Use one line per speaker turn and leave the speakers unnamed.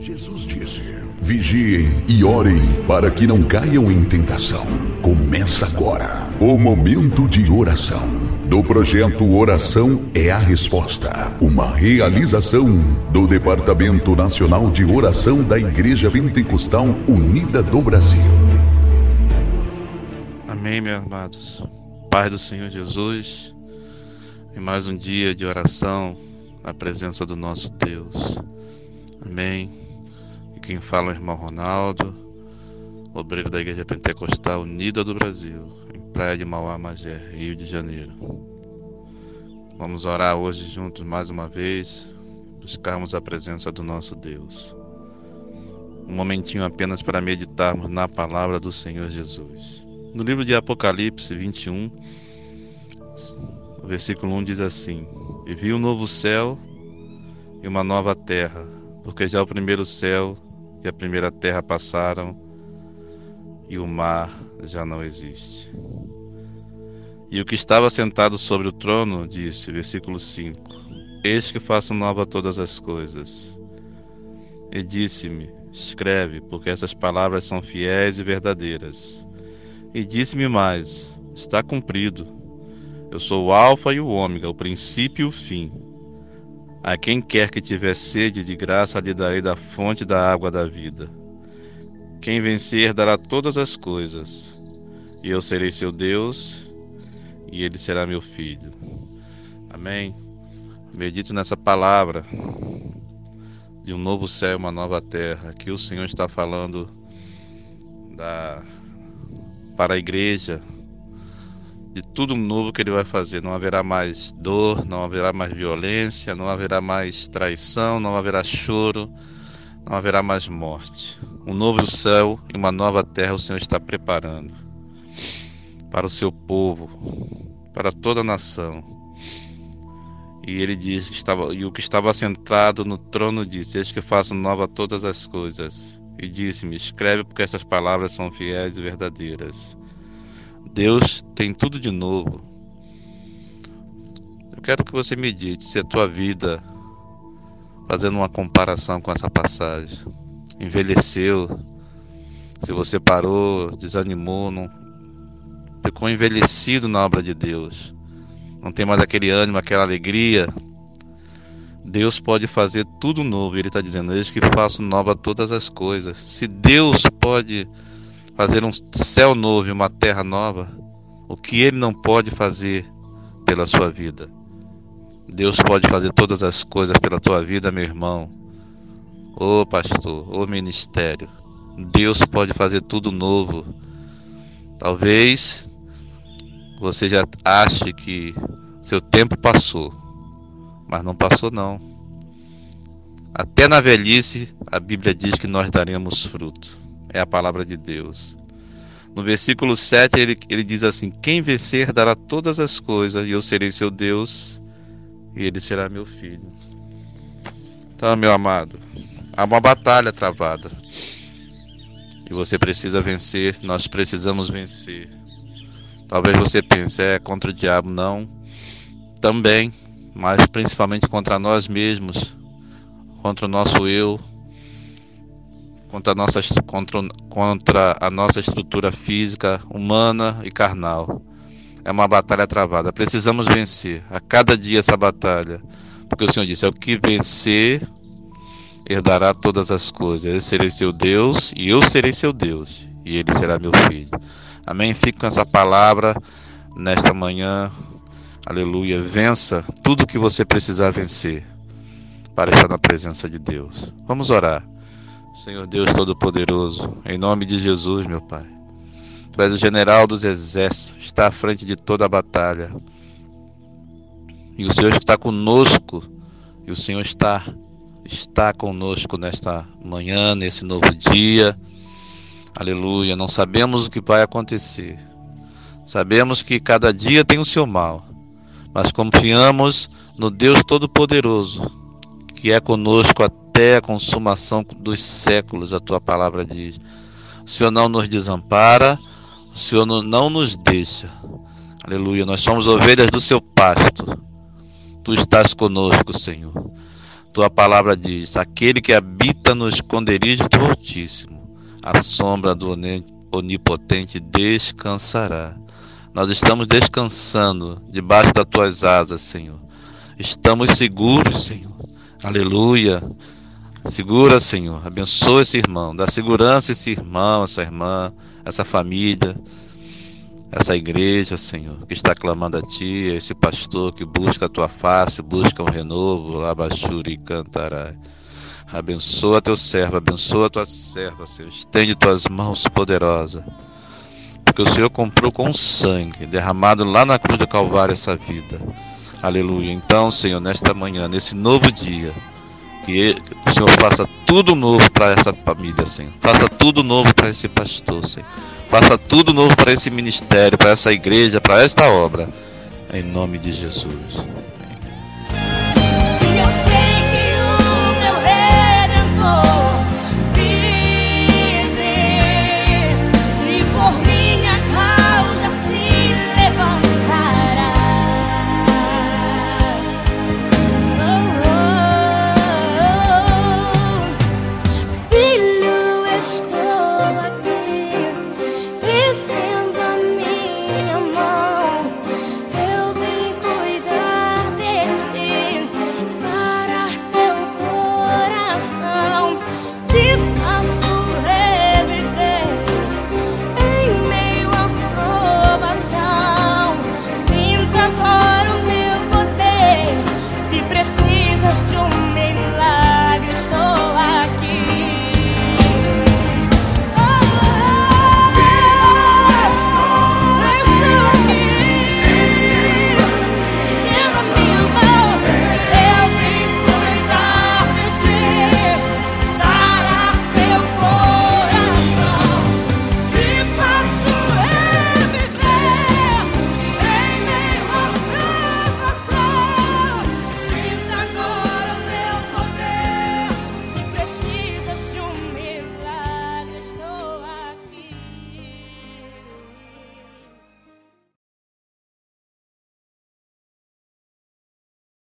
Jesus disse: Vigiem e orem para que não caiam em tentação. Começa agora o momento de oração do projeto Oração é a Resposta, uma realização do Departamento Nacional de Oração da Igreja Pentecostal Unida do Brasil.
Amém, meus amados. Pai do Senhor Jesus, em mais um dia de oração na presença do nosso Deus. Amém. Quem fala é o irmão Ronaldo, obreiro da Igreja Pentecostal Unida do Brasil, em Praia de Mauá, Magé, Rio de Janeiro. Vamos orar hoje juntos mais uma vez, buscarmos a presença do nosso Deus. Um momentinho apenas para meditarmos na palavra do Senhor Jesus. No livro de Apocalipse 21, o versículo 1 diz assim: E vi um novo céu e uma nova terra, porque já o primeiro céu e a primeira terra passaram e o mar já não existe. E o que estava sentado sobre o trono disse, versículo 5: Eis que faço nova todas as coisas. E disse-me: Escreve, porque essas palavras são fiéis e verdadeiras. E disse-me mais: Está cumprido. Eu sou o Alfa e o Ômega, o princípio e o fim. A quem quer que tiver sede de graça lhe darei da fonte da água da vida. Quem vencer dará todas as coisas, e eu serei seu Deus, e ele será meu filho. Amém. Medito nessa palavra de um novo céu, uma nova terra. Aqui o Senhor está falando da para a igreja, de tudo novo que ele vai fazer. Não haverá mais dor, não haverá mais violência, não haverá mais traição, não haverá choro, não haverá mais morte. Um novo céu e uma nova terra o Senhor está preparando para o seu povo, para toda a nação. E ele diz que estava, e o que estava sentado no trono disse: Eis que faço nova todas as coisas. E disse-me: Escreve, porque essas palavras são fiéis e verdadeiras. Deus tem tudo de novo. Eu quero que você medite se a tua vida, fazendo uma comparação com essa passagem, envelheceu, se você parou, desanimou, não ficou envelhecido na obra de Deus, não tem mais aquele ânimo, aquela alegria. Deus pode fazer tudo novo. Ele está dizendo: Eis que faço nova todas as coisas. Se Deus pode fazer um céu novo e uma terra nova, o que ele não pode fazer pela sua vida. Deus pode fazer todas as coisas pela tua vida, meu irmão. Ô pastor, ô ministério. Deus pode fazer tudo novo. Talvez você já ache que seu tempo passou, mas não passou não. Até na velhice, a Bíblia diz que nós daremos fruto é a palavra de Deus. No versículo 7 ele, ele diz assim: Quem vencer dará todas as coisas, e eu serei seu Deus, e ele será meu filho. Então, meu amado, há uma batalha travada. E você precisa vencer, nós precisamos vencer. Talvez você pense, é contra o diabo, não. Também, mas principalmente contra nós mesmos, contra o nosso eu, contra a nossa, contra, contra a nossa estrutura física, humana e carnal. É uma batalha travada. Precisamos vencer a cada dia essa batalha. Porque o Senhor disse: é o que vencer herdará todas as coisas. Eu serei seu Deus e eu serei seu Deus. E ele será meu filho. Amém? Fique com essa palavra nesta manhã. Aleluia. Vença tudo que você precisar vencer para estar na presença de Deus. Vamos orar. Senhor Deus Todo-Poderoso, em nome de Jesus, meu Pai. Tu és o general dos exércitos, está à frente de toda a batalha. E o Senhor está conosco, e o Senhor está está conosco nesta manhã, nesse novo dia. Aleluia. Não sabemos o que vai acontecer. Sabemos que cada dia tem o seu mal, mas confiamos no Deus Todo-Poderoso, que é conosco até a consumação dos séculos, a tua palavra diz. O Senhor não nos desampara, o Senhor não nos deixa. Aleluia. Nós somos ovelhas do seu pasto. Tu estás conosco, Senhor. Tua palavra diz: aquele que habita no esconderijo do Altíssimo, a sombra do Onipotente descansará. Nós estamos descansando debaixo das tuas asas, Senhor. Estamos seguros, Senhor. Aleluia. Segura, Senhor. Abençoa esse irmão. Dá segurança a esse irmão, essa irmã, essa família essa igreja, Senhor, que está clamando a Ti, esse pastor que busca a Tua face, busca um renovo, Labachuri e Cantarai. Abençoa teu servo, abençoa tua serva, Senhor. Estende tuas mãos poderosas. Porque o Senhor comprou com sangue, derramado lá na cruz do Calvário essa vida. Aleluia. Então, Senhor, nesta manhã, nesse novo dia, que o Senhor faça tudo novo para essa família, Senhor. Faça tudo novo para esse pastor, Senhor. Faça tudo novo para esse ministério, para essa igreja, para esta obra. Em nome de Jesus.